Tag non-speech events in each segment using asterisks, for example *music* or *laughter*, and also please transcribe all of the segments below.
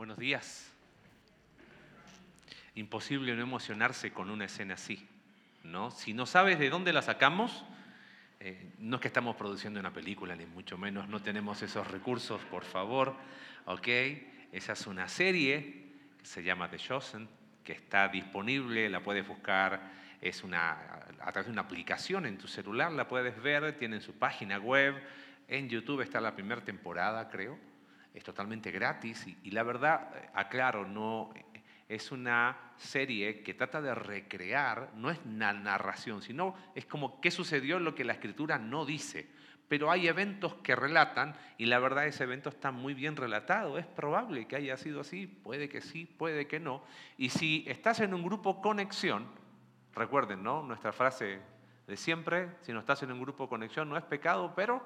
Buenos días. Imposible no emocionarse con una escena así, ¿no? Si no sabes de dónde la sacamos, eh, no es que estamos produciendo una película, ni mucho menos, no tenemos esos recursos, por favor, ¿ok? Esa es una serie que se llama The Chosen, que está disponible, la puedes buscar, es una, a través de una aplicación en tu celular, la puedes ver, tienen su página web, en YouTube está la primera temporada, creo, es totalmente gratis y, la verdad, aclaro, no es una serie que trata de recrear, no es una narración, sino es como qué sucedió lo que la escritura no dice. Pero hay eventos que relatan y la verdad ese evento está muy bien relatado. Es probable que haya sido así, puede que sí, puede que no. Y si estás en un grupo conexión, recuerden, ¿no? Nuestra frase de siempre, si no estás en un grupo conexión no es pecado, pero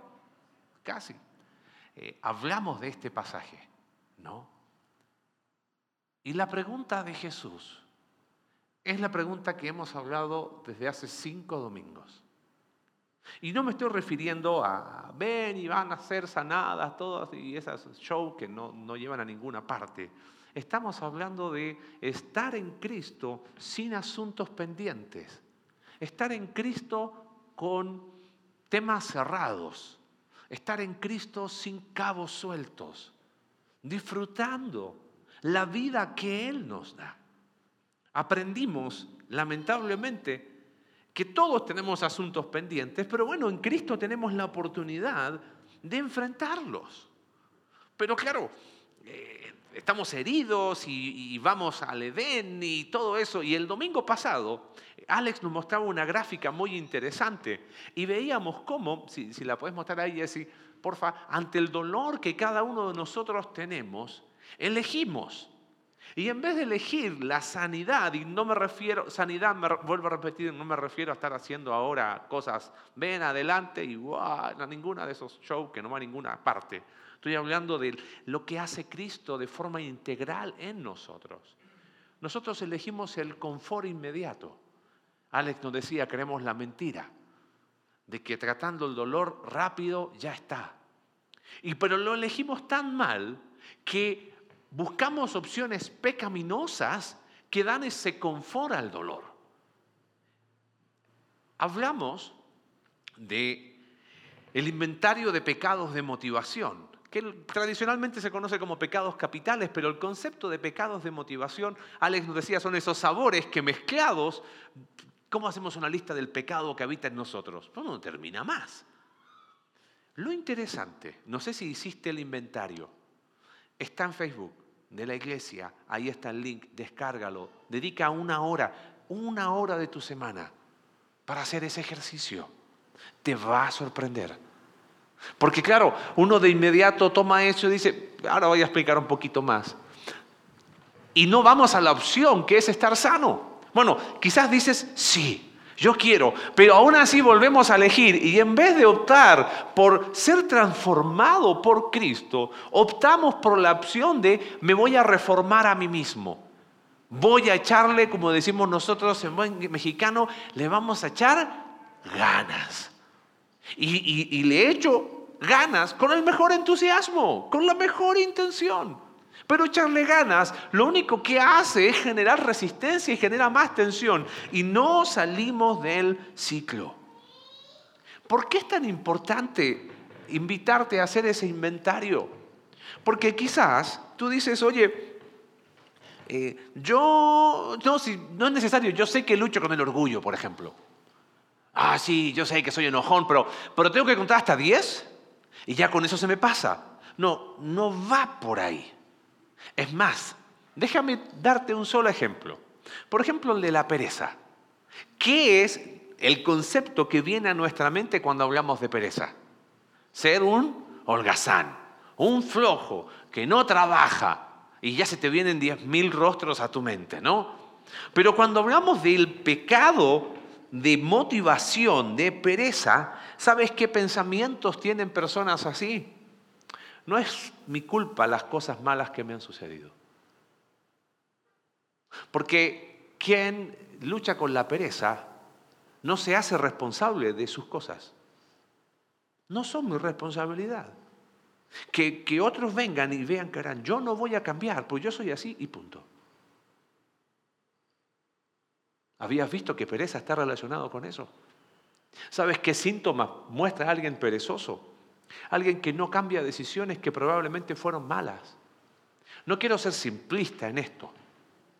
casi. Eh, hablamos de este pasaje, ¿no? Y la pregunta de Jesús es la pregunta que hemos hablado desde hace cinco domingos. Y no me estoy refiriendo a ven y van a ser sanadas todas y esas shows que no, no llevan a ninguna parte. Estamos hablando de estar en Cristo sin asuntos pendientes. Estar en Cristo con temas cerrados estar en Cristo sin cabos sueltos, disfrutando la vida que Él nos da. Aprendimos, lamentablemente, que todos tenemos asuntos pendientes, pero bueno, en Cristo tenemos la oportunidad de enfrentarlos. Pero claro, eh, estamos heridos y, y, vamos al Edén y todo eso. Y el domingo pasado Alex nos mostraba una gráfica muy interesante y veíamos cómo, si, la puedes mostrar ahí, Jessy, porfa, ante el dolor que cada uno de nosotros tenemos, elegimos. Y en vez de elegir la sanidad, y no me refiero, sanidad, me vuelvo a repetir, no me refiero a estar haciendo ahora cosas, ven adelante y wow, a ninguna de esos shows que no va a ninguna parte. Estoy hablando de lo que hace Cristo de forma integral en nosotros. Nosotros elegimos el confort inmediato. Alex nos decía, queremos la mentira, de que tratando el dolor rápido ya está. Y pero lo elegimos tan mal que buscamos opciones pecaminosas que dan ese confort al dolor. Hablamos de el inventario de pecados de motivación, que tradicionalmente se conoce como pecados capitales, pero el concepto de pecados de motivación, Alex nos decía, son esos sabores que mezclados ¿Cómo hacemos una lista del pecado que habita en nosotros? Pues no termina más. Lo interesante, no sé si hiciste el inventario, está en Facebook de la iglesia, ahí está el link, descárgalo, dedica una hora, una hora de tu semana para hacer ese ejercicio. Te va a sorprender. Porque claro, uno de inmediato toma eso y dice, ahora voy a explicar un poquito más. Y no vamos a la opción que es estar sano. Bueno, quizás dices, sí, yo quiero, pero aún así volvemos a elegir y en vez de optar por ser transformado por Cristo, optamos por la opción de me voy a reformar a mí mismo. Voy a echarle, como decimos nosotros en buen mexicano, le vamos a echar ganas. Y, le echo ganas con el mejor entusiasmo, con la mejor intención. Pero echarle ganas lo único que hace es generar resistencia y genera más tensión y no salimos del ciclo. ¿Por qué es tan importante invitarte a hacer ese inventario? Porque quizás tú dices, oye, eh, yo, no, si, no es necesario, yo sé que lucho con el orgullo, por ejemplo. Ah, sí, yo sé que soy enojón, pero, pero tengo que contar hasta 10 y ya con eso se me pasa. No, no va por ahí. Es más, déjame darte un solo ejemplo. Por ejemplo, el de la pereza. ¿Qué es el concepto que viene a nuestra mente cuando hablamos de pereza? Ser un holgazán, un flojo que no trabaja y ya se te vienen diez mil rostros a tu mente, ¿no? Pero cuando hablamos del pecado de motivación, de pereza, ¿sabes qué pensamientos tienen personas así? No es mi culpa las cosas malas que me han sucedido. Porque quien lucha con la pereza no se hace responsable de sus cosas. No son mi responsabilidad. Que, que otros vengan y vean que harán, yo no voy a cambiar, pues yo soy así y punto. ¿Habías visto que pereza está relacionado con eso? ¿Sabes qué síntomas muestra alguien perezoso? Alguien que no cambia decisiones que probablemente fueron malas. No quiero ser simplista en esto.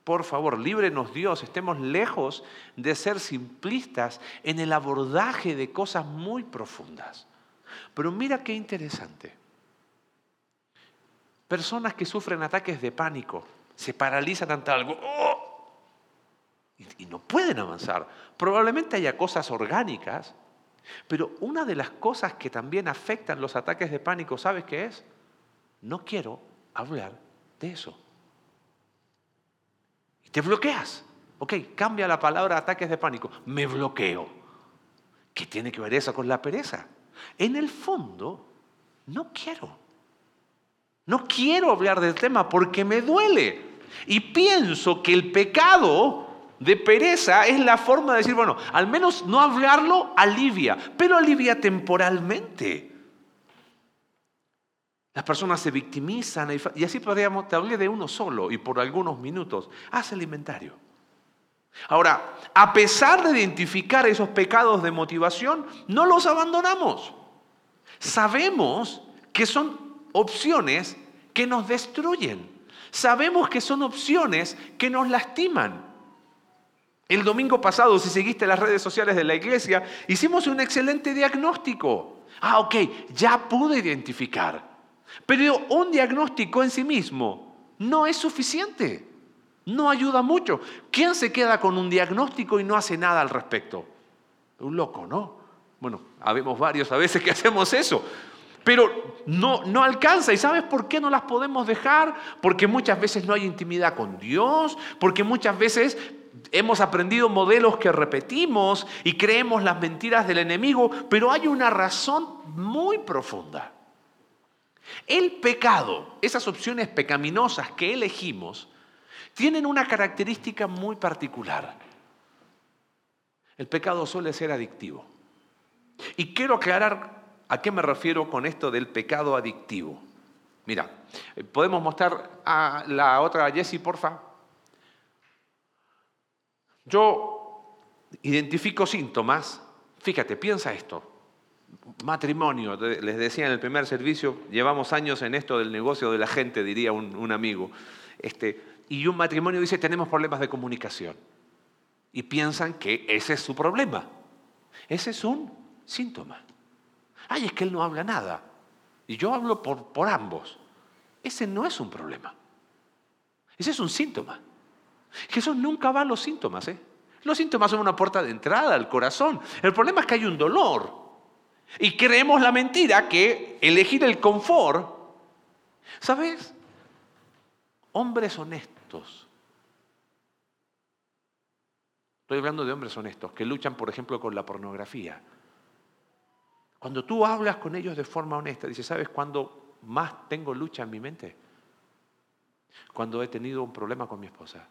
Por favor, líbrenos Dios, estemos lejos de ser simplistas en el abordaje de cosas muy profundas. Pero mira qué interesante. Personas que sufren ataques de pánico, se paralizan ante algo ¡oh! Y, no pueden avanzar. Probablemente haya cosas orgánicas, pero una de las cosas que también afectan los ataques de pánico, ¿sabes qué es? No quiero hablar de eso. Y te bloqueas. Ok, cambia la palabra ataques de pánico. Me bloqueo. ¿Qué tiene que ver eso con la pereza? En el fondo, no quiero. No quiero hablar del tema porque me duele. Y pienso que el pecado de pereza es la forma de decir, bueno, al menos no hablarlo alivia, pero alivia temporalmente. Las personas se victimizan y así podríamos, te hablé de uno solo y por algunos minutos, haz el inventario. Ahora, a pesar de identificar esos pecados de motivación, no los abandonamos. Sabemos que son opciones que nos destruyen. Sabemos que son opciones que nos lastiman. El domingo pasado, si seguiste las redes sociales de la iglesia, hicimos un excelente diagnóstico. Ah, ok, ya pude identificar. Pero un diagnóstico en sí mismo no es suficiente. No ayuda mucho. ¿Quién se queda con un diagnóstico y no hace nada al respecto? Un loco, ¿no? Bueno, habemos varios a veces que *laughs* hacemos eso. Pero no, no alcanza. ¿Y sabes por qué no las podemos dejar? Porque muchas veces no hay intimidad con Dios, porque muchas veces hemos aprendido modelos que repetimos y creemos las mentiras del enemigo, pero hay una razón muy profunda. El pecado, esas opciones pecaminosas que elegimos, tienen una característica muy particular. El pecado suele ser adictivo. Y quiero aclarar a qué me refiero con esto del pecado adictivo. Mira, podemos mostrar a la otra Jessie, porfa. Yo identifico síntomas, fíjate, piensa esto. Matrimonio, les decía en el primer servicio, llevamos años en esto del negocio de la gente, diría un, amigo. Este, y un matrimonio dice, tenemos problemas de comunicación. Y piensan que ese es su problema. Ese es un síntoma. Ay, es que él no habla nada. Y yo hablo por, por ambos. Ese no es un problema. Ese es un síntoma. Jesús nunca va a los síntomas. ¿eh? Los síntomas son una puerta de entrada al corazón. El problema es que hay un dolor. Y creemos la mentira que elegir el confort, ¿sabes? Hombres honestos. Estoy hablando de hombres honestos que luchan, por ejemplo, con la pornografía. Cuando tú hablas con ellos de forma honesta, dices, ¿sabes cuándo más tengo lucha en mi mente? Cuando he tenido un problema con mi esposa.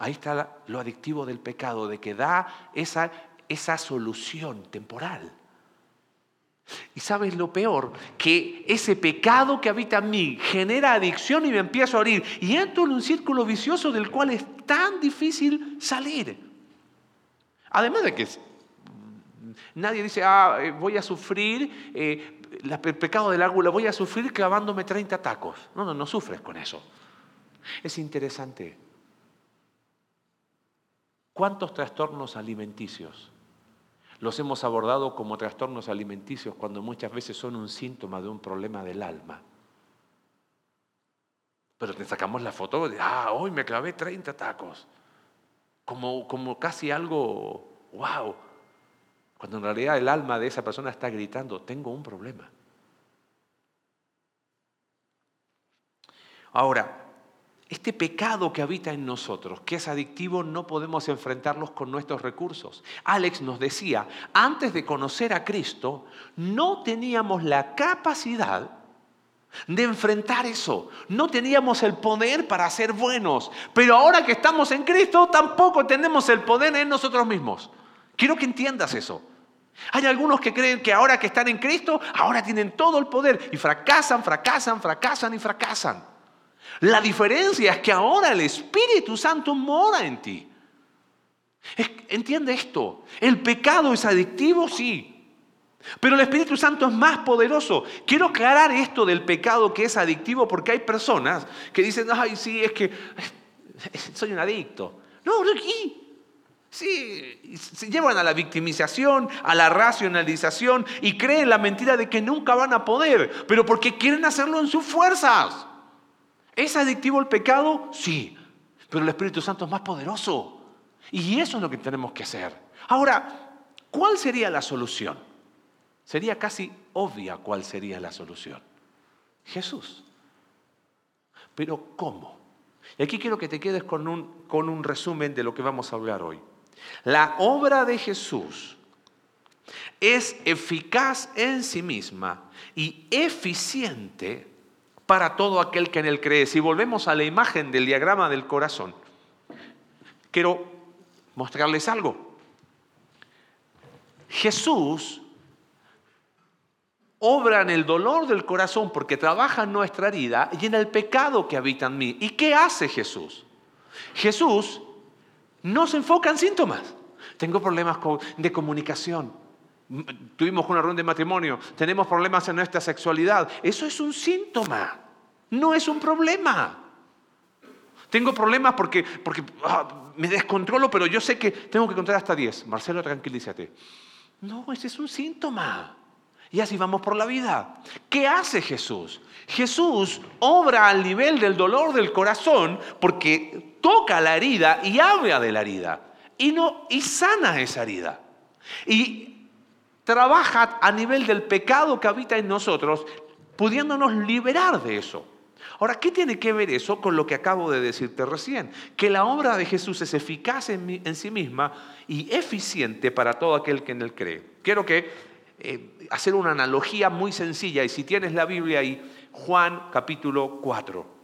Ahí está lo adictivo del pecado, de que da esa, esa solución temporal. Y sabes lo peor, que ese pecado que habita en mí genera adicción y me empiezo a oír. Y entro en un círculo vicioso del cual es tan difícil salir. Además de que nadie dice, ah, eh, voy a sufrir eh, el pecado del árbol, voy a sufrir clavándome 30 tacos. No, no, no sufres con eso. Es interesante ¿Cuántos trastornos alimenticios los hemos abordado como trastornos alimenticios cuando muchas veces son un síntoma de un problema del alma? Pero te sacamos la foto de, ah, hoy me clavé 30 tacos. Como, como casi algo, wow. Cuando en realidad el alma de esa persona está gritando, tengo un problema. Ahora, este pecado que habita en nosotros, que es adictivo, no podemos enfrentarlos con nuestros recursos. Alex nos decía, antes de conocer a Cristo, no teníamos la capacidad de enfrentar eso. No teníamos el poder para ser buenos. Pero ahora que estamos en Cristo, tampoco tenemos el poder en nosotros mismos. Quiero que entiendas eso. Hay algunos que creen que ahora que están en Cristo, ahora tienen todo el poder y fracasan, fracasan, fracasan y fracasan. La diferencia es que ahora el Espíritu Santo mora en ti. Entiende esto. El pecado es adictivo, sí. Pero el Espíritu Santo es más poderoso. Quiero aclarar esto del pecado que es adictivo porque hay personas que dicen, ay, sí, es que soy un adicto. No, no, aquí. Sí, se llevan a la victimización, a la racionalización y creen la mentira de que nunca van a poder, pero porque quieren hacerlo en sus fuerzas. ¿Es adictivo el pecado? Sí, pero el Espíritu Santo es más poderoso. Y eso es lo que tenemos que hacer. Ahora, ¿cuál sería la solución? Sería casi obvia cuál sería la solución. Jesús. Pero ¿cómo? Y aquí quiero que te quedes con un, con un resumen de lo que vamos a hablar hoy. La obra de Jesús es eficaz en sí misma y eficiente para todo aquel que en él cree. Si volvemos a la imagen del diagrama del corazón, quiero mostrarles algo. Jesús obra en el dolor del corazón porque trabaja en nuestra herida y en el pecado que habita en mí. ¿Y qué hace Jesús? Jesús no se enfoca en síntomas. Tengo problemas de comunicación. Tuvimos una ronda de matrimonio. Tenemos problemas en nuestra sexualidad. Eso es un síntoma. No es un problema. Tengo problemas porque, porque ah, me descontrolo, pero yo sé que tengo que contar hasta 10. Marcelo, tranquilízate. No, ese es un síntoma. Y así vamos por la vida. ¿Qué hace Jesús? Jesús obra al nivel del dolor del corazón porque toca la herida y habla de la herida. Y, no, y sana esa herida. Y trabaja a nivel del pecado que habita en nosotros, pudiéndonos liberar de eso. Ahora, ¿qué tiene que ver eso con lo que acabo de decirte recién? Que la obra de Jesús es eficaz en, sí misma y eficiente para todo aquel que en él cree. Quiero que eh, hacer una analogía muy sencilla. Y si tienes la Biblia ahí, Juan capítulo 4.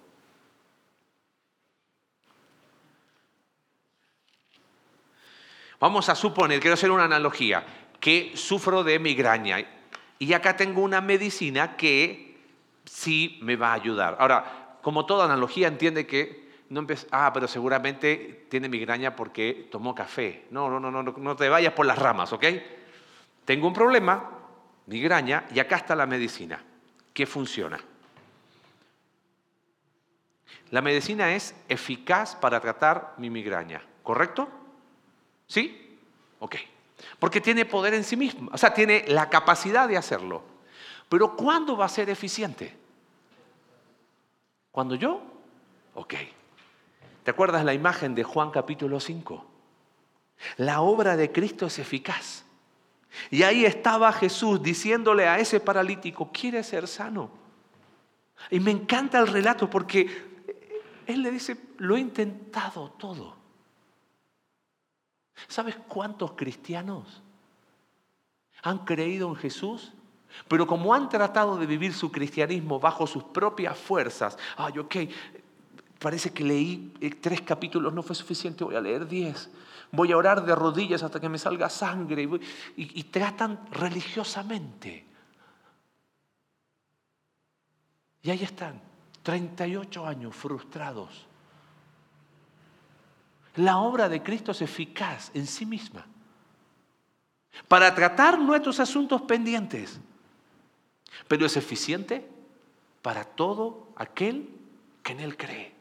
Vamos a suponer, quiero hacer una analogía, que sufro de migraña. Y acá tengo una medicina que sí me va a ayudar. Ahora, como toda analogía, entiende que no ah, pero seguramente tiene migraña porque tomó café. No, no, no, no, no te vayas por las ramas, ¿ok? Tengo un problema, migraña, y acá está la medicina, que funciona. La medicina es eficaz para tratar mi migraña, ¿correcto? ¿Sí? Ok. Porque tiene poder en sí mismo, o sea, tiene la capacidad de hacerlo. Pero ¿cuándo va a ser eficiente? ¿Cuando yo? Ok. ¿Te acuerdas la imagen de Juan capítulo 5? La obra de Cristo es eficaz. Y ahí estaba Jesús diciéndole a ese paralítico, quiere ser sano? Y me encanta el relato porque él le dice, lo he intentado todo. ¿Sabes cuántos cristianos han creído en Jesús? Pero como han tratado de vivir su cristianismo bajo sus propias fuerzas, ay, ok, parece que leí tres capítulos, no fue suficiente, voy a leer diez voy a orar de rodillas hasta que me salga sangre y, tratan religiosamente. Y ahí están, 38 años frustrados. La obra de Cristo es eficaz en sí misma para tratar nuestros asuntos pendientes, pero es eficiente para todo aquel que en Él cree.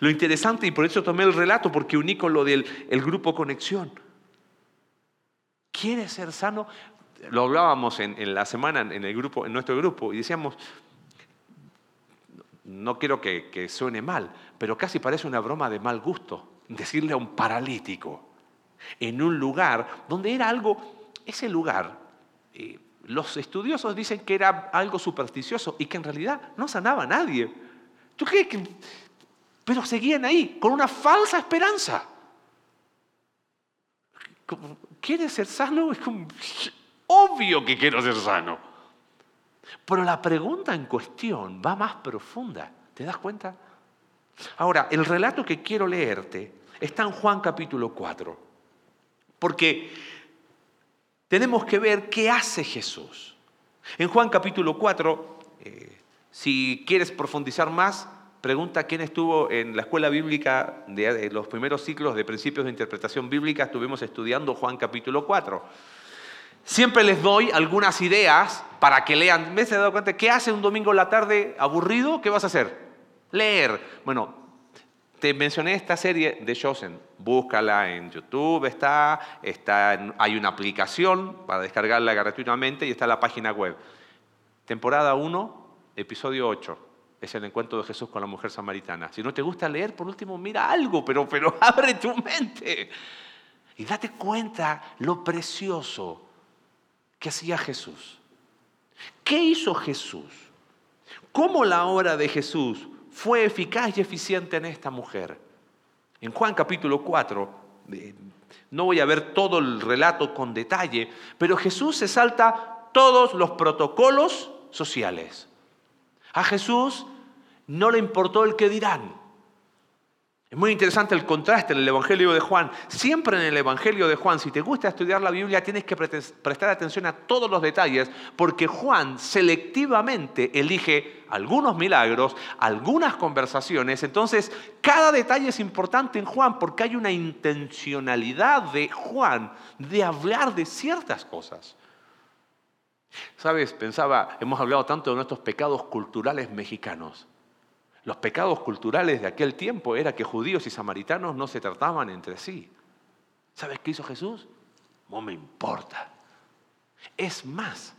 Lo interesante, y por eso tomé el relato, porque uní con lo del el grupo Conexión. ¿Quiere ser sano? Lo hablábamos en, la semana en, el grupo, en nuestro grupo y decíamos, no quiero que, que suene mal, pero casi parece una broma de mal gusto decirle a un paralítico en un lugar donde era algo, ese lugar, eh, los estudiosos dicen que era algo supersticioso y que en realidad no sanaba a nadie. ¿Tú crees pero seguían ahí con una falsa esperanza. ¿Quieres ser sano? Es obvio que quiero ser sano. Pero la pregunta en cuestión va más profunda. ¿Te das cuenta? Ahora, el relato que quiero leerte está en Juan capítulo 4. Porque tenemos que ver qué hace Jesús. En Juan capítulo 4, eh, si quieres profundizar más, pregunta quién estuvo en la escuela bíblica de, los primeros ciclos de principios de interpretación bíblica, estuvimos estudiando Juan capítulo 4. Siempre les doy algunas ideas para que lean. ¿Me has dado cuenta? ¿Qué hace un domingo en la tarde aburrido? ¿Qué vas a hacer? Leer. Bueno, te mencioné esta serie de Chosen. Búscala en YouTube, está, está hay una aplicación para descargarla gratuitamente y está la página web. Temporada 1, episodio 8. Es el encuentro de Jesús con la mujer samaritana. Si no te gusta leer, por último, mira algo, pero, pero *laughs* abre tu mente. Y date cuenta lo precioso que hacía Jesús. ¿Qué hizo Jesús? ¿Cómo la obra de Jesús fue eficaz y eficiente en esta mujer. En Juan capítulo 4, eh, no voy a ver todo el relato con detalle, pero Jesús se salta todos los protocolos sociales. A Jesús no le importó el que dirán. Es muy interesante el contraste en el Evangelio de Juan. Siempre en el Evangelio de Juan, si te gusta estudiar la Biblia, tienes que prestar atención a todos los detalles, porque Juan selectivamente elige algunos milagros, algunas conversaciones. Entonces, cada detalle es importante en Juan porque hay una intencionalidad de Juan de hablar de ciertas cosas. Sabes, pensaba, hemos hablado tanto de nuestros pecados culturales mexicanos. Los pecados culturales de aquel tiempo era que judíos y samaritanos no se trataban entre sí. ¿Sabes qué hizo Jesús? No me importa. Es más,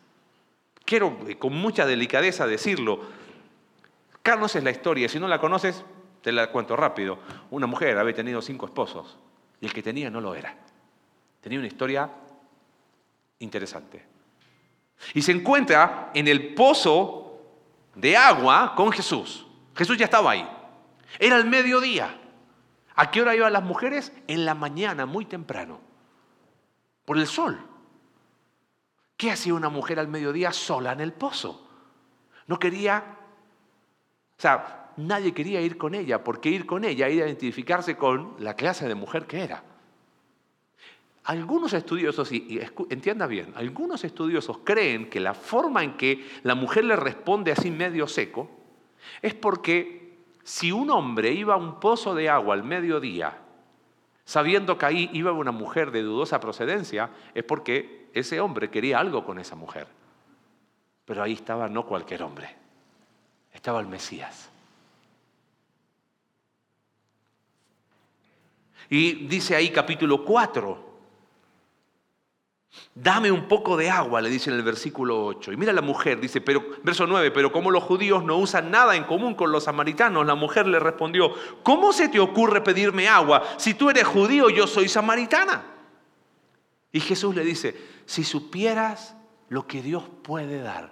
quiero eh, con mucha delicadeza decirlo. Carlos la historia, si no la conoces, te la cuento rápido. Una mujer había tenido cinco esposos y el que tenía no lo era. Tenía una historia interesante. Y se encuentra en el pozo de agua con Jesús. Jesús ya estaba ahí. Era el mediodía. ¿A qué hora iban las mujeres? En la mañana, muy temprano. Por el sol. ¿Qué hacía una mujer al mediodía sola en el pozo? No quería, o sea, nadie quería ir con ella, porque ir con ella era identificarse con la clase de mujer que era. Algunos estudiosos, y entienda bien, algunos estudiosos creen que la forma en que la mujer le responde así medio seco, es porque si un hombre iba a un pozo de agua al mediodía, sabiendo que ahí iba una mujer de dudosa procedencia, es porque ese hombre quería algo con esa mujer. Pero ahí estaba no cualquier hombre, estaba el Mesías. Y dice ahí capítulo 4, Dame un poco de agua, le dice en el versículo 8. Y mira la mujer, dice, pero, verso 9, pero como los judíos no usan nada en común con los samaritanos, la mujer le respondió, ¿cómo se te ocurre pedirme agua? Si tú eres judío, yo soy samaritana. Y Jesús le dice, si supieras lo que Dios puede dar.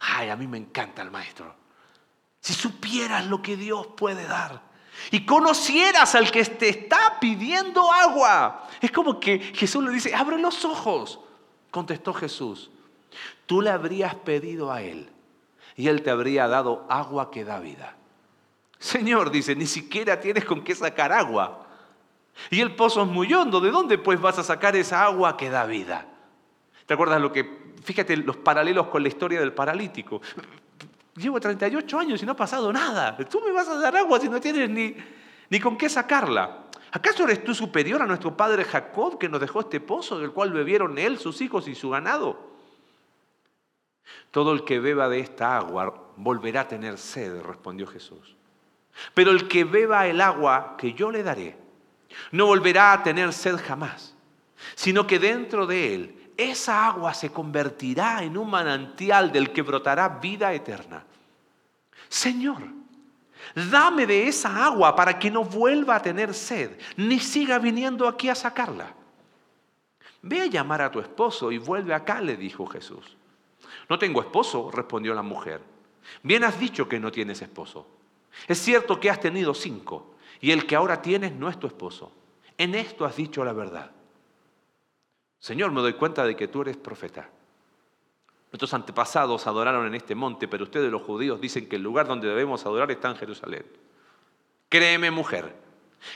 Ay, a mí me encanta el maestro. Si supieras lo que Dios puede dar y conocieras al que te está pidiendo agua. Es como que Jesús le dice, abre los ojos. Contestó Jesús, tú le habrías pedido a él y él te habría dado agua que da vida. Señor, dice, ni siquiera tienes con qué sacar agua. Y el pozo es muy hondo, ¿de dónde pues vas a sacar esa agua que da vida? ¿Te acuerdas lo que, fíjate los paralelos con la historia del paralítico? Llevo 38 años y no ha pasado nada. Tú me vas a dar agua si no tienes ni, ni con qué sacarla. ¿Acaso eres tú superior a nuestro padre Jacob que nos dejó este pozo del cual bebieron él, sus hijos y su ganado? Todo el que beba de esta agua volverá a tener sed, respondió Jesús. Pero el que beba el agua que yo le daré, no volverá a tener sed jamás, sino que dentro de él esa agua se convertirá en un manantial del que brotará vida eterna. Señor, dame de esa agua para que no vuelva a tener sed, ni siga viniendo aquí a sacarla. Ve a llamar a tu esposo y vuelve acá, le dijo Jesús. No tengo esposo, respondió la mujer. Bien has dicho que no tienes esposo. Es cierto que has tenido cinco y el que ahora tienes no es tu esposo. En esto has dicho la verdad. Señor, me doy cuenta de que tú eres profeta. Nuestros antepasados adoraron en este monte, pero ustedes los judíos dicen que el lugar donde debemos adorar está en Jerusalén. Créeme, mujer,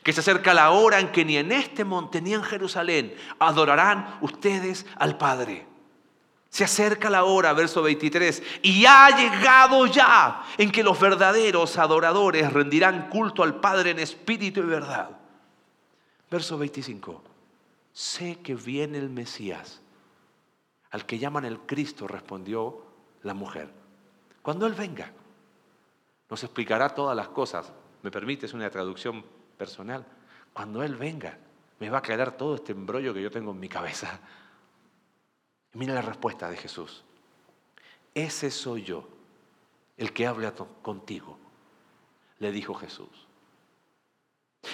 que se acerca la hora en que ni en este monte ni en Jerusalén adorarán ustedes al Padre. Se acerca la hora, verso 23, y ha llegado ya en que los verdaderos adoradores rendirán culto al Padre en espíritu y verdad. Verso 25, sé que viene el Mesías, al que llaman el Cristo, respondió la mujer. Cuando Él venga, nos explicará todas las cosas. ¿Me permites una traducción personal? Cuando Él venga, me va a aclarar todo este embrollo que yo tengo en mi cabeza. mira la respuesta de Jesús. Ese soy yo, el que habla contigo, le dijo Jesús.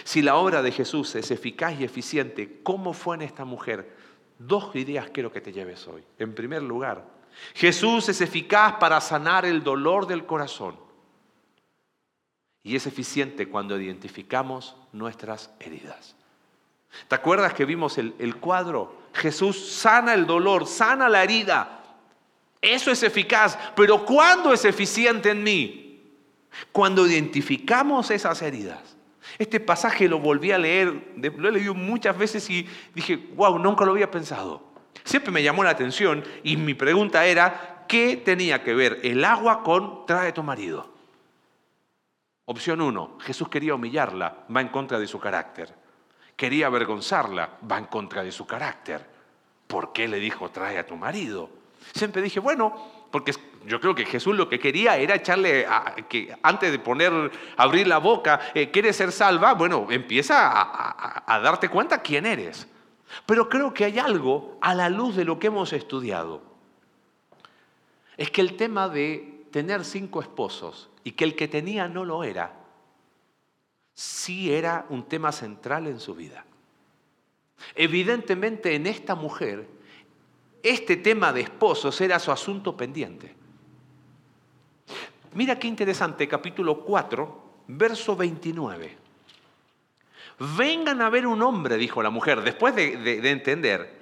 Si la obra de Jesús es eficaz y eficiente, ¿cómo fue en esta mujer? Dos ideas quiero que te lleves hoy. En primer lugar, Jesús es eficaz para sanar el dolor del corazón. Y es eficiente cuando identificamos nuestras heridas. ¿Te acuerdas que vimos el, el, cuadro? Jesús sana el dolor, sana la herida. Eso es eficaz. Pero ¿cuándo es eficiente en mí? Cuando identificamos esas heridas. Este pasaje lo volví a leer, lo he leído muchas veces y dije, wow, nunca lo había pensado. Siempre me llamó la atención y mi pregunta era, ¿qué tenía que ver el agua con trae tu marido? Opción uno, Jesús quería humillarla, va en contra de su carácter. Quería avergonzarla, va en contra de su carácter. ¿Por qué le dijo trae a tu marido? Siempre dije, bueno, porque yo creo que Jesús lo que quería era echarle, que antes de poner, abrir la boca, eh, ¿quieres ser salva? Bueno, empieza a, darte cuenta quién eres. Pero creo que hay algo a la luz de lo que hemos estudiado. Es que el tema de tener cinco esposos y que el que tenía no lo era, sí era un tema central en su vida. Evidentemente en esta mujer, este tema de esposos era su asunto pendiente. Mira qué interesante, capítulo 4, verso 29. Vengan a ver un hombre, dijo la mujer, después de, entender.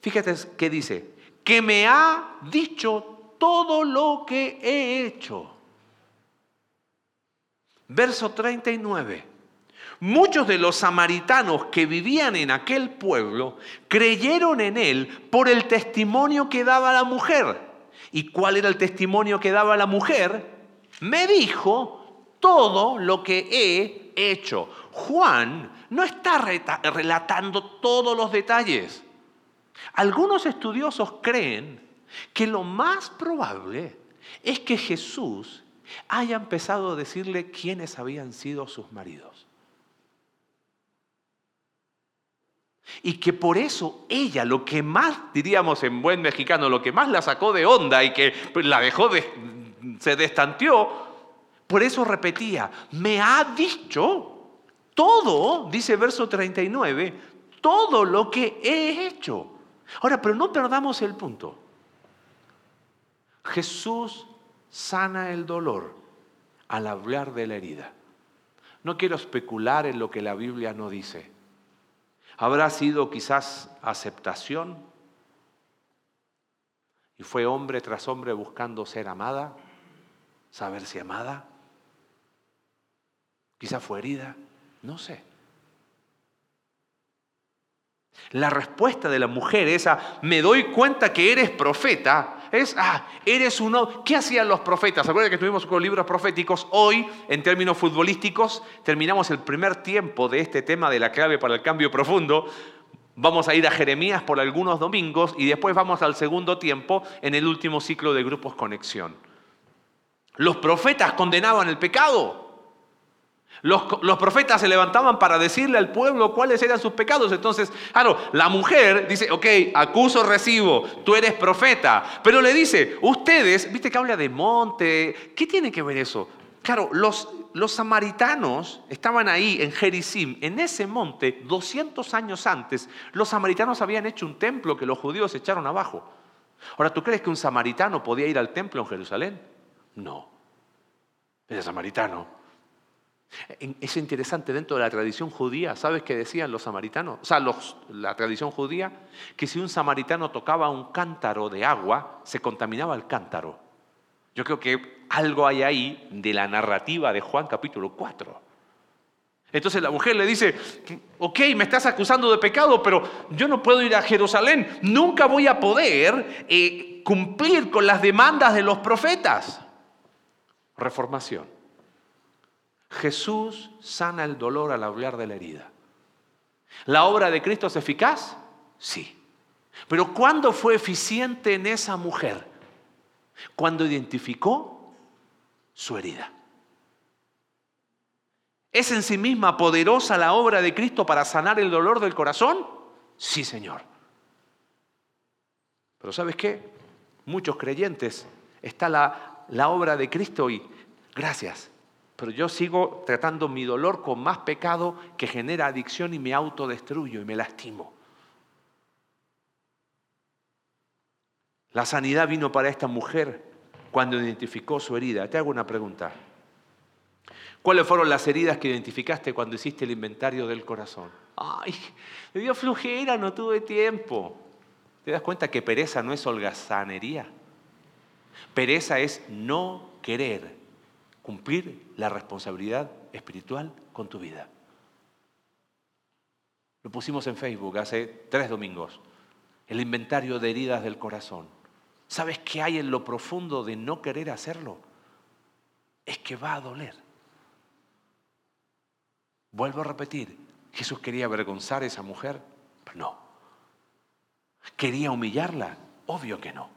Fíjate qué dice, que me ha dicho todo lo que he hecho. Verso 39. Muchos de los samaritanos que vivían en aquel pueblo creyeron en él por el testimonio que daba la mujer. ¿Y cuál era el testimonio que daba la mujer? Me dijo todo lo que he hecho. Juan no está relatando todos los detalles. Algunos estudiosos creen que lo más probable es que Jesús haya empezado a decirle quiénes habían sido sus maridos. Y que por eso ella, lo que más, diríamos en buen mexicano, lo que más la sacó de onda y que la dejó de, se destanteó, por eso repetía, me ha dicho todo, dice verso 39, todo lo que he hecho. Ahora, pero no perdamos el punto. Jesús sana el dolor al hablar de la herida. No quiero especular en lo que la Biblia no dice. Habrá sido quizás aceptación y fue hombre tras hombre buscando ser amada, saberse amada. Quizás fue herida, no sé. La respuesta de la mujer esa, me doy cuenta que eres profeta, es, ah, eres uno. ¿Qué hacían los profetas? Acuérdense que estuvimos con libros proféticos. Hoy, en términos futbolísticos, terminamos el primer tiempo de este tema de la clave para el cambio profundo. Vamos a ir a Jeremías por algunos domingos y después vamos al segundo tiempo en el último ciclo de grupos conexión. Los profetas condenaban el pecado. Los, profetas se levantaban para decirle al pueblo cuáles eran sus pecados. Entonces, claro, la mujer dice, ok, acuso, recibo, tú eres profeta. Pero le dice, ustedes, viste que habla de monte, ¿qué tiene que ver eso? Claro, los, samaritanos estaban ahí en Jericim, en ese monte, 200 años antes, los samaritanos habían hecho un templo que los judíos echaron abajo. Ahora, ¿tú crees que un samaritano podía ir al templo en Jerusalén? No. Era samaritano. Es interesante dentro de la tradición judía, ¿sabes qué decían los samaritanos? O sea, la tradición judía, que si un samaritano tocaba un cántaro de agua, se contaminaba el cántaro. Yo creo que algo hay ahí de la narrativa de Juan capítulo 4. Entonces la mujer le dice, ok, me estás acusando de pecado, pero yo no puedo ir a Jerusalén, nunca voy a poder eh, cumplir con las demandas de los profetas. Reformación. Jesús sana el dolor al hablar de la herida. ¿La obra de Cristo es eficaz? Sí. Pero ¿cuándo fue eficiente en esa mujer? Cuando identificó su herida. ¿Es en sí misma poderosa la obra de Cristo para sanar el dolor del corazón? Sí, Señor. Pero ¿sabes qué? Muchos creyentes está la, la obra de Cristo y gracias, pero yo sigo tratando mi dolor con más pecado que genera adicción y me autodestruyo y me lastimo. La sanidad vino para esta mujer cuando identificó su herida. Te hago una pregunta. ¿Cuáles fueron las heridas que identificaste cuando hiciste el inventario del corazón? Ay, me dio flujera, no tuve tiempo. ¿Te das cuenta que pereza no es holgazanería? Pereza es no querer cumplir la responsabilidad espiritual con tu vida. Lo pusimos en Facebook hace tres domingos, el inventario de heridas del corazón. ¿Sabes qué hay en lo profundo de no querer hacerlo? Es que va a doler. Vuelvo a repetir, Jesús quería avergonzar a esa mujer, no. ¿Quería humillarla? Obvio que no.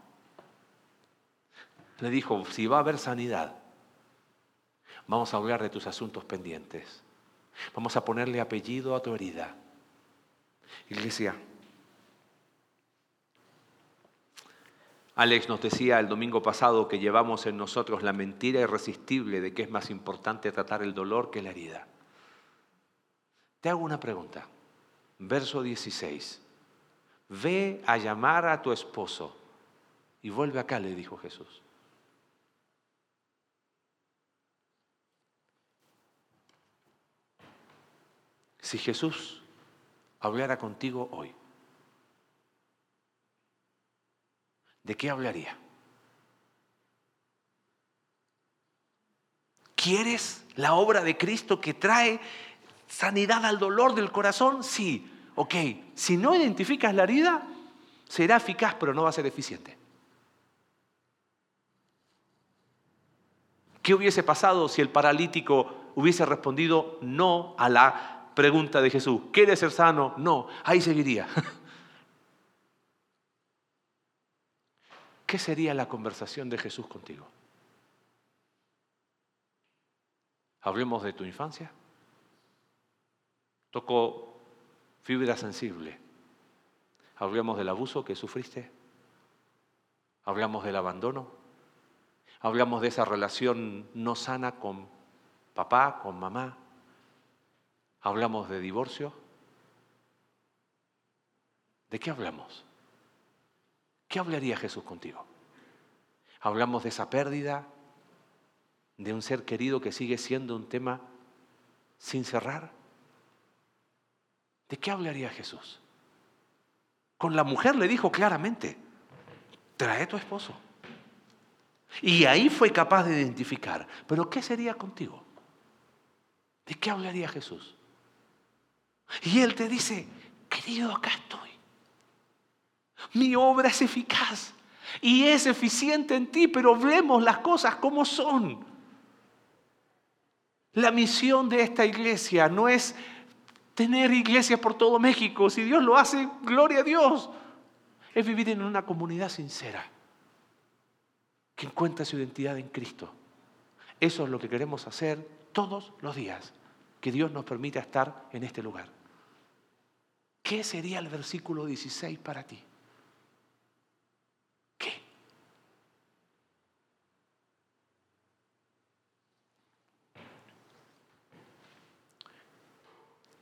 Le dijo, si va a haber sanidad, vamos a hablar de tus asuntos pendientes. Vamos a ponerle apellido a tu herida. Iglesia, Alex nos decía el domingo pasado que llevamos en nosotros la mentira irresistible de que es más importante tratar el dolor que la herida. Te hago una pregunta. Verso 16. Ve a llamar a tu esposo y vuelve acá, le dijo Jesús. Si Jesús hablara contigo hoy, ¿de qué hablaría? ¿Quieres la obra de Cristo que trae sanidad al dolor del corazón? Sí. Ok, si no identificas la herida, será eficaz, pero no va a ser eficiente. ¿Qué hubiese pasado si el paralítico hubiese respondido no a la pregunta de Jesús? ¿Quieres ser sano? No, ahí seguiría. ¿Qué sería la conversación de Jesús contigo? Hablemos de tu infancia. Tocó fibra sensible. Hablamos del abuso que sufriste. Hablamos del abandono. Hablamos de esa relación no sana con papá, con mamá. Hablamos de divorcio. ¿De qué hablamos? ¿Qué hablaría Jesús contigo? Hablamos de esa pérdida, de un ser querido que sigue siendo un tema sin cerrar. ¿De qué hablaría Jesús? Con la mujer le dijo claramente, trae tu esposo. Y ahí fue capaz de identificar, pero ¿qué sería contigo? ¿De qué hablaría Jesús? Y él te dice, querido, acá estoy. Mi obra es eficaz y es eficiente en ti, pero vemos las cosas como son. La misión de esta iglesia no es tener iglesias por todo México. Si Dios lo hace, gloria a Dios. Es vivir en una comunidad sincera que encuentra su identidad en Cristo. Eso es lo que queremos hacer todos los días, que Dios nos permita estar en este lugar. ¿Qué sería el versículo 16 para ti? ¿Qué?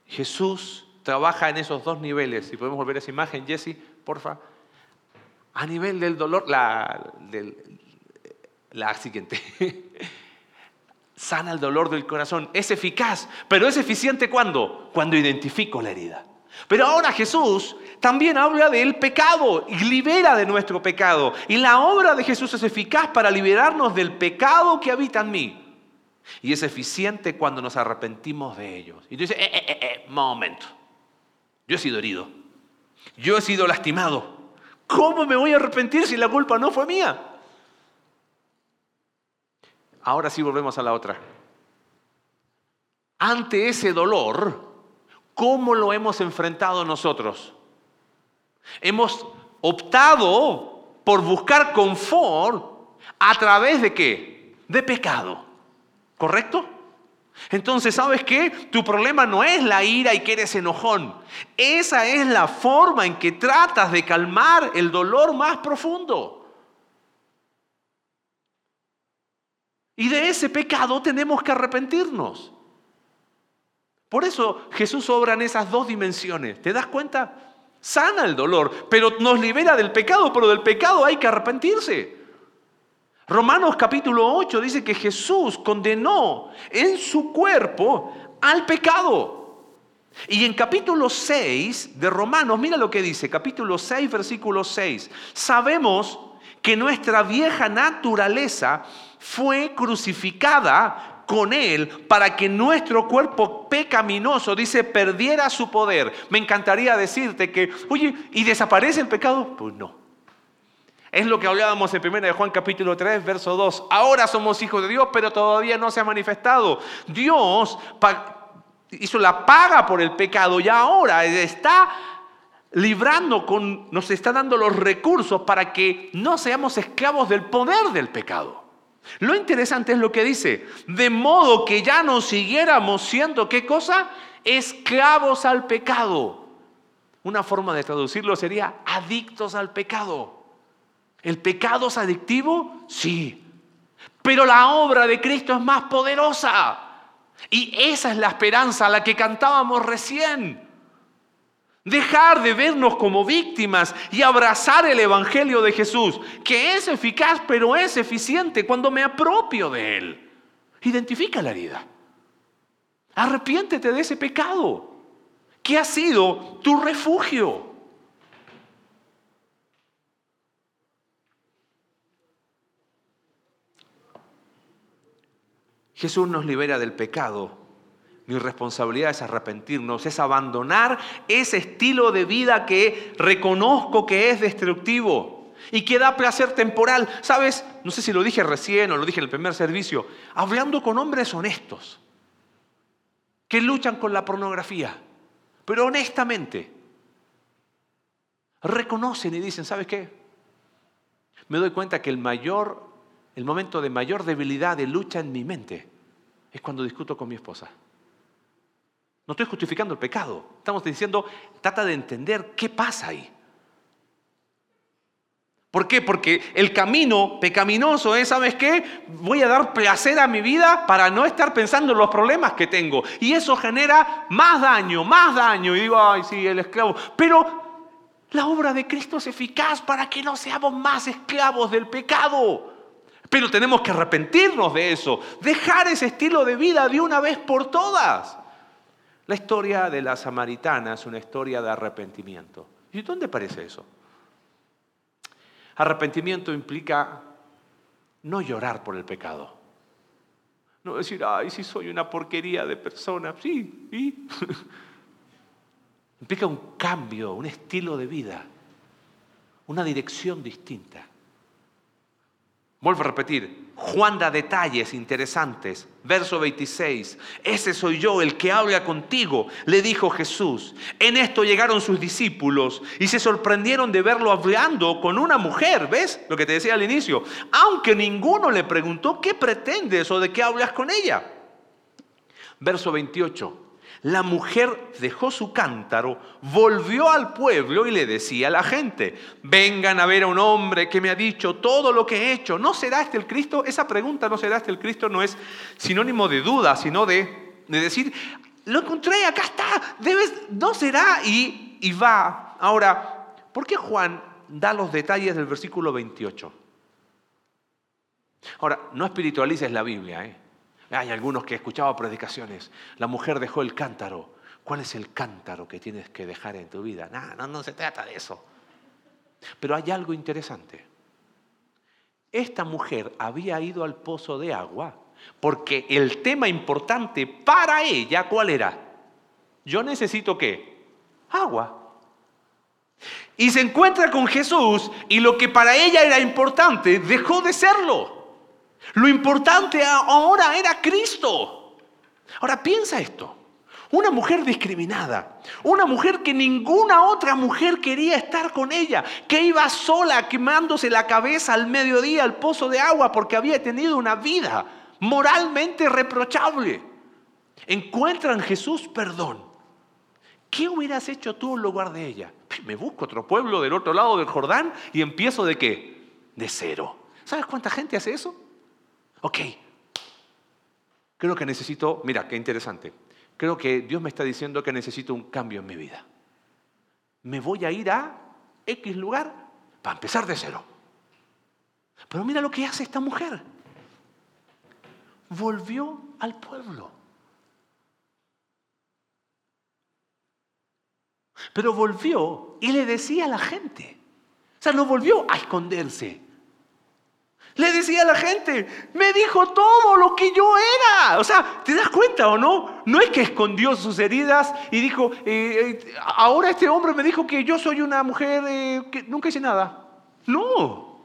Jesús trabaja en esos dos niveles. Si podemos volver a esa imagen, Jesse, porfa. A nivel del dolor, la, la siguiente. *laughs* Sana el dolor del corazón. Es eficaz, pero es eficiente cuando? Cuando identifico la herida. Pero ahora Jesús también habla del pecado y libera de nuestro pecado. Y la obra de Jesús es eficaz para liberarnos del pecado que habita en mí. Y es eficiente cuando nos arrepentimos de ellos. Y tú dices, eh, eh, eh, eh, momento. Yo he sido herido. Yo he sido lastimado. ¿Cómo me voy a arrepentir si la culpa no fue mía? Ahora sí volvemos a la otra. Ante ese dolor, ¿cómo lo hemos enfrentado nosotros? Hemos optado por buscar confort a través de qué? De pecado. ¿Correcto? Entonces, ¿sabes qué? Tu problema no es la ira y que eres enojón. Esa es la forma en que tratas de calmar el dolor más profundo. Y de ese pecado tenemos que arrepentirnos. Por eso Jesús obra en esas dos dimensiones. ¿Te das cuenta? Sana el dolor, pero nos libera del pecado, pero del pecado hay que arrepentirse. Romanos capítulo 8 dice que Jesús condenó en su cuerpo al pecado. Y en capítulo 6 de Romanos, mira lo que dice, capítulo 6, versículo 6, sabemos que nuestra vieja naturaleza fue crucificada con Él para que nuestro cuerpo pecaminoso, dice, perdiera su poder. Me encantaría decirte que, oye, ¿y desaparece el pecado? Pues no. Es lo que hablábamos en 1 de Juan capítulo 3, verso 2. Ahora somos hijos de Dios, pero todavía no se ha manifestado. Dios hizo la paga por el pecado y ahora está librando nos está dando los recursos para que no seamos esclavos del poder del pecado. Lo interesante es lo que dice, de modo que ya no siguiéramos siendo, ¿qué cosa? Esclavos al pecado. Una forma de traducirlo sería adictos al pecado. ¿El pecado es adictivo? Sí. Pero la obra de Cristo es más poderosa. Y esa es la esperanza a la que cantábamos recién. Dejar de vernos como víctimas y abrazar el Evangelio de Jesús, que es eficaz pero es eficiente cuando me apropio de él. Identifica la herida. Arrepiéntete de ese pecado que ha sido tu refugio. Jesús nos libera del pecado. Mi responsabilidad es arrepentirnos, es abandonar ese estilo de vida que reconozco que es destructivo y que da placer temporal. ¿Sabes? No sé si lo dije recién o lo dije en el primer servicio. Hablando con hombres honestos que luchan con la pornografía, pero honestamente reconocen y dicen, ¿sabes qué? Me doy cuenta que el mayor el momento de mayor debilidad, de lucha en mi mente, es cuando discuto con mi esposa. No estoy justificando el pecado. Estamos diciendo, trata de entender qué pasa ahí. ¿Por qué? Porque el camino pecaminoso es, ¿sabes qué? Voy a dar placer a mi vida para no estar pensando en los problemas que tengo. Y eso genera más daño, más daño. Y digo, ay, sí, el esclavo. Pero la obra de Cristo es eficaz para que no seamos más esclavos del pecado. Pero tenemos que arrepentirnos de eso, dejar ese estilo de vida de una vez por todas. La historia de la samaritana es una historia de arrepentimiento. ¿Y dónde aparece eso? Arrepentimiento implica no llorar por el pecado. No decir, ay, si soy una porquería de persona. Sí, ¿y? *laughs* implica un cambio, un estilo de vida, una dirección distinta. Vuelvo a repetir, Juan da detalles interesantes. Verso 26, ese soy yo el que habla contigo, le dijo Jesús. En esto llegaron sus discípulos y se sorprendieron de verlo hablando con una mujer, ¿ves? Lo que te decía al inicio. Aunque ninguno le preguntó, ¿qué pretendes o de qué hablas con ella? Verso 28, la mujer dejó su cántaro, volvió al pueblo y le decía a la gente, vengan a ver a un hombre que me ha dicho todo lo que he hecho. ¿No será este el Cristo? Esa pregunta, ¿no será este el Cristo? No es sinónimo de duda, sino de, decir, lo encontré, acá está, debes, no será y, y va. Ahora, ¿por qué Juan da los detalles del versículo 28? Ahora, no espiritualices la Biblia, ¿eh? Hay algunos que he escuchado predicaciones. La mujer dejó el cántaro. ¿Cuál es el cántaro que tienes que dejar en tu vida? No, no, no se trata de eso. Pero hay algo interesante. Esta mujer había ido al pozo de agua Porque el tema importante para ella, ¿cuál era? Yo necesito qué? Agua. Y se encuentra con Jesús y lo que para ella era importante dejó de serlo. Lo importante ahora era Cristo. Ahora piensa esto. Una mujer discriminada, una mujer que ninguna otra mujer quería estar con ella, que iba sola quemándose la cabeza al mediodía al pozo de agua porque había tenido una vida moralmente reprochable. Encuentra en Jesús perdón. ¿Qué hubieras hecho tú en lugar de ella? *laughs* Me busco otro pueblo del otro lado del Jordán y empiezo de qué? De cero. ¿Sabes cuánta gente hace eso? Ok. Creo que necesito, mira, qué interesante creo que Dios me está diciendo que necesito un cambio en mi vida. Me voy a ir a X lugar para empezar de cero. Pero mira lo que hace esta mujer. Volvió al pueblo. Pero volvió y le decía a la gente. O sea, no volvió a esconderse. Le decía a la gente, me dijo todo lo que yo era. O sea, ¿te das cuenta o no? No es que escondió sus heridas y dijo, eh, eh, ahora este hombre me dijo que yo soy una mujer eh, que nunca hice nada. No,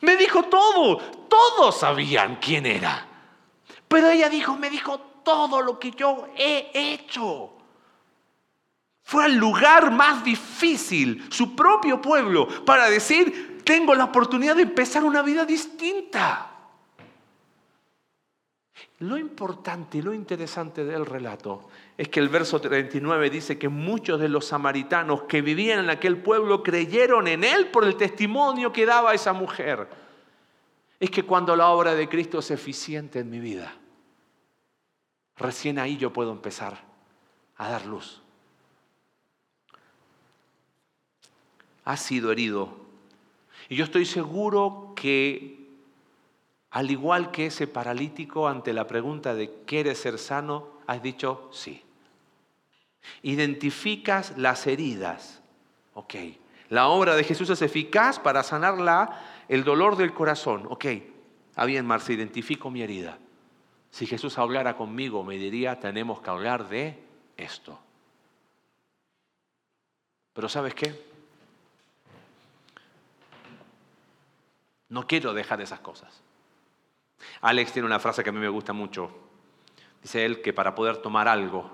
me dijo todo. Todos sabían quién era. Pero ella dijo, me dijo todo lo que yo he hecho. Fue al lugar más difícil, su propio pueblo, para decir, tengo la oportunidad de empezar una vida distinta. Lo importante y lo interesante del relato es que el verso 39 dice que muchos de los samaritanos que vivían en aquel pueblo creyeron en él por el testimonio que daba esa mujer. Es que cuando la obra de Cristo es eficiente en mi vida, recién ahí yo puedo empezar a dar luz. Ha sido herido y yo estoy seguro que, al igual que ese paralítico, ante la pregunta de ¿quieres ser sano? Has dicho sí. Identificas las heridas. Ok. La obra de Jesús es eficaz para sanar el dolor del corazón. Ok. Ah, bien, Marcia, identifico mi herida. Si Jesús hablara conmigo, me diría, tenemos que hablar de esto. Pero ¿sabes qué? No quiero dejar esas cosas. Alex tiene una frase que a mí me gusta mucho. Dice él que para poder tomar algo,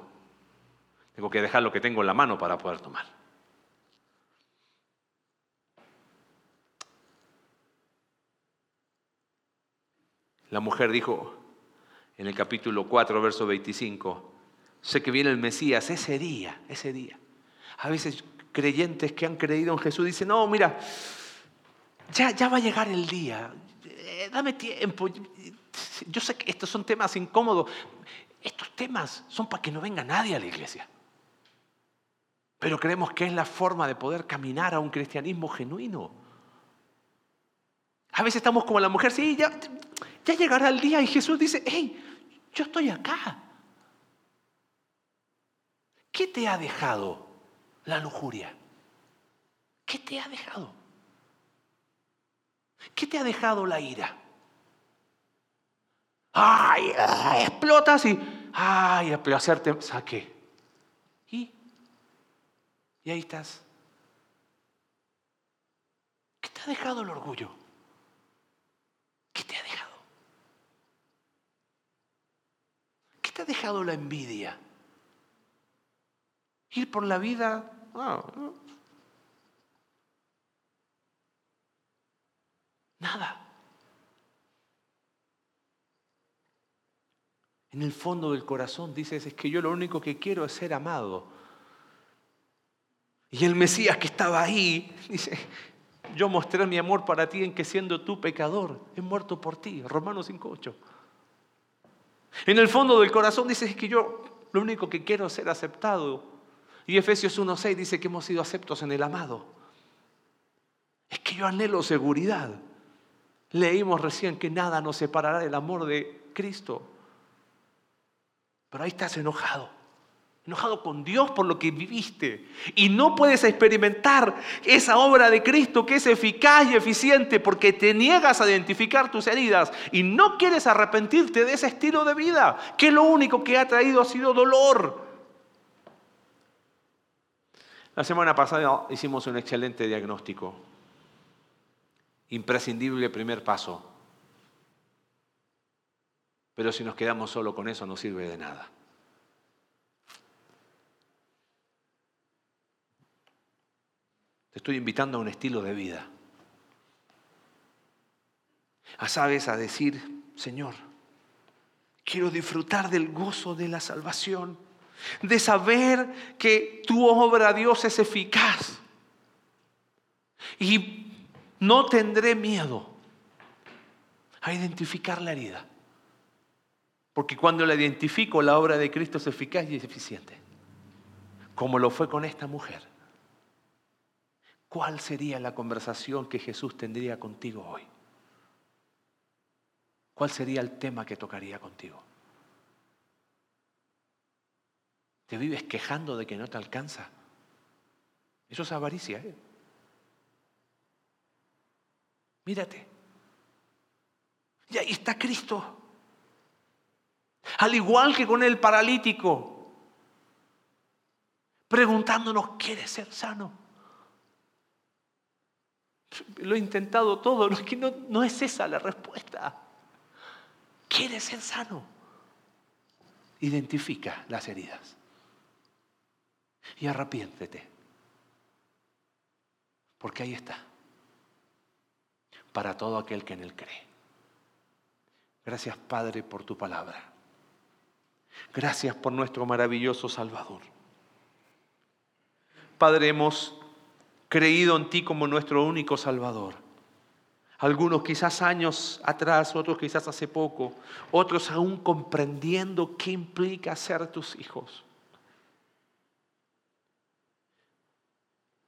tengo que dejar lo que tengo en la mano para poder tomar. La mujer dijo en el capítulo 4, verso 25, sé que viene el Mesías ese día, ese día. A veces creyentes que han creído en Jesús dicen, no, mira, ya, va a llegar el día, eh, dame tiempo. Yo sé que estos son temas incómodos. Estos temas son para que no venga nadie a la iglesia. Pero creemos que es la forma de poder caminar a un cristianismo genuino. A veces estamos como la mujer, sí, ya, ya llegará el día y Jesús dice, hey, yo estoy acá. ¿Qué te ha dejado la lujuria? ¿Qué te ha dejado? ¿Qué te ha dejado la ira? Ay, explotas y, ay, a hacerte saque. ¿Y? Y ahí estás. ¿Qué te ha dejado el orgullo? ¿Qué te ha dejado? ¿Qué te ha dejado la envidia? Ir por la vida, ah, Nada. En el fondo del corazón dices, es que yo lo único que quiero es ser amado. Y el Mesías que estaba ahí dice, yo mostré mi amor para ti en que siendo tú pecador, he muerto por ti. Romanos 5.8. En el fondo del corazón dices, es que yo lo único que quiero es ser aceptado. Y Efesios 1.6 dice que hemos sido aceptos en el amado. Es que yo anhelo seguridad. Leímos recién que nada nos separará del amor de Cristo. Pero ahí estás enojado. enojado con Dios por lo que viviste. Y no puedes experimentar esa obra de Cristo que es eficaz y eficiente porque te niegas a identificar tus heridas y no quieres arrepentirte de ese estilo de vida, que lo único que ha traído ha sido dolor. La semana pasada hicimos un excelente diagnóstico. Imprescindible primer paso. Pero si nos quedamos solo con eso no sirve de nada. Te estoy invitando a un estilo de vida. A sabes, a decir, Señor, quiero disfrutar del gozo de la salvación, de saber que tu obra, Dios, es eficaz. Y no tendré miedo a identificar la herida. Porque cuando la identifico, la obra de Cristo es eficaz y eficiente. Como lo fue con esta mujer. ¿Cuál sería la conversación que Jesús tendría contigo hoy? ¿Cuál sería el tema que tocaría contigo? ¿Te vives quejando de que no te alcanza? Eso es avaricia. ¿eh? Mírate. Y ahí está Cristo. Al igual que con el paralítico, preguntándonos, ¿quieres ser sano? Lo he intentado todo, no es que no, es esa la respuesta. ¿Quieres ser sano? Identifica las heridas y arrepiéntete. Porque ahí está. Para todo aquel que en él cree. Gracias Padre por tu palabra. Gracias por nuestro maravilloso Salvador. Padre, hemos creído en ti como nuestro único Salvador. Algunos quizás años atrás, otros quizás hace poco, otros aún comprendiendo qué implica ser tus hijos.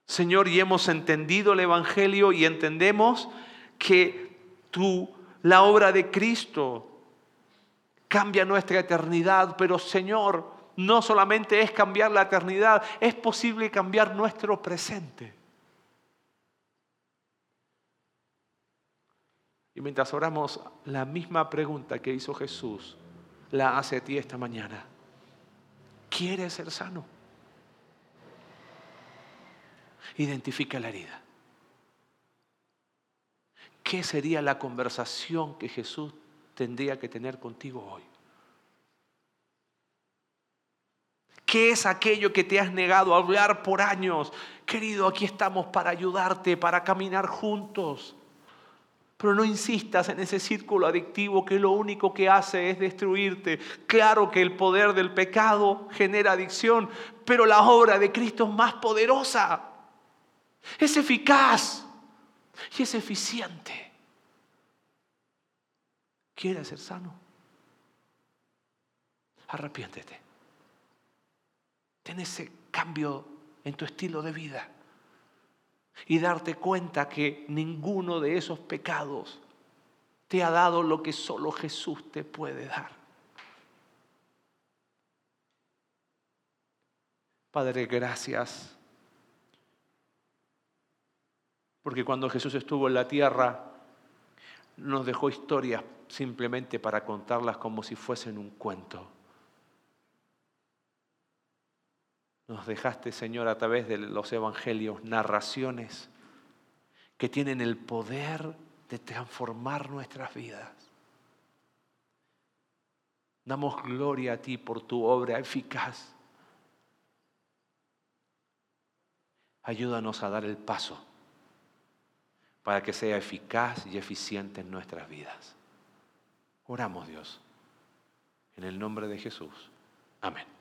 Señor, y hemos entendido el Evangelio y entendemos que tú, la obra de Cristo, cambia nuestra eternidad, pero Señor, no solamente es cambiar la eternidad, es posible cambiar nuestro presente. Y mientras oramos, la misma pregunta que hizo Jesús la hace a ti esta mañana. ¿Quieres ser sano? Identifica la herida. ¿Qué sería la conversación que Jesús tendría que tener contigo hoy? ¿Qué es aquello que te has negado a hablar por años? Querido, aquí estamos para ayudarte, para caminar juntos. Pero no insistas en ese círculo adictivo que lo único que hace es destruirte. Claro que el poder del pecado genera adicción, pero la obra de Cristo es más poderosa. Es eficaz y es eficiente. ¿Quieres ser sano? Arrepiéntete. Ten ese cambio en tu estilo de vida y darte cuenta que ninguno de esos pecados te ha dado lo que solo Jesús te puede dar. Padre, gracias. Porque cuando Jesús estuvo en la tierra, nos dejó historias simplemente para contarlas como si fuesen un cuento. Nos dejaste, Señor, a través de los evangelios, narraciones que tienen el poder de transformar nuestras vidas. Damos gloria a ti por tu obra eficaz. Ayúdanos a dar el paso para que sea eficaz y eficiente en nuestras vidas. Oramos Dios, en el nombre de Jesús. Amén.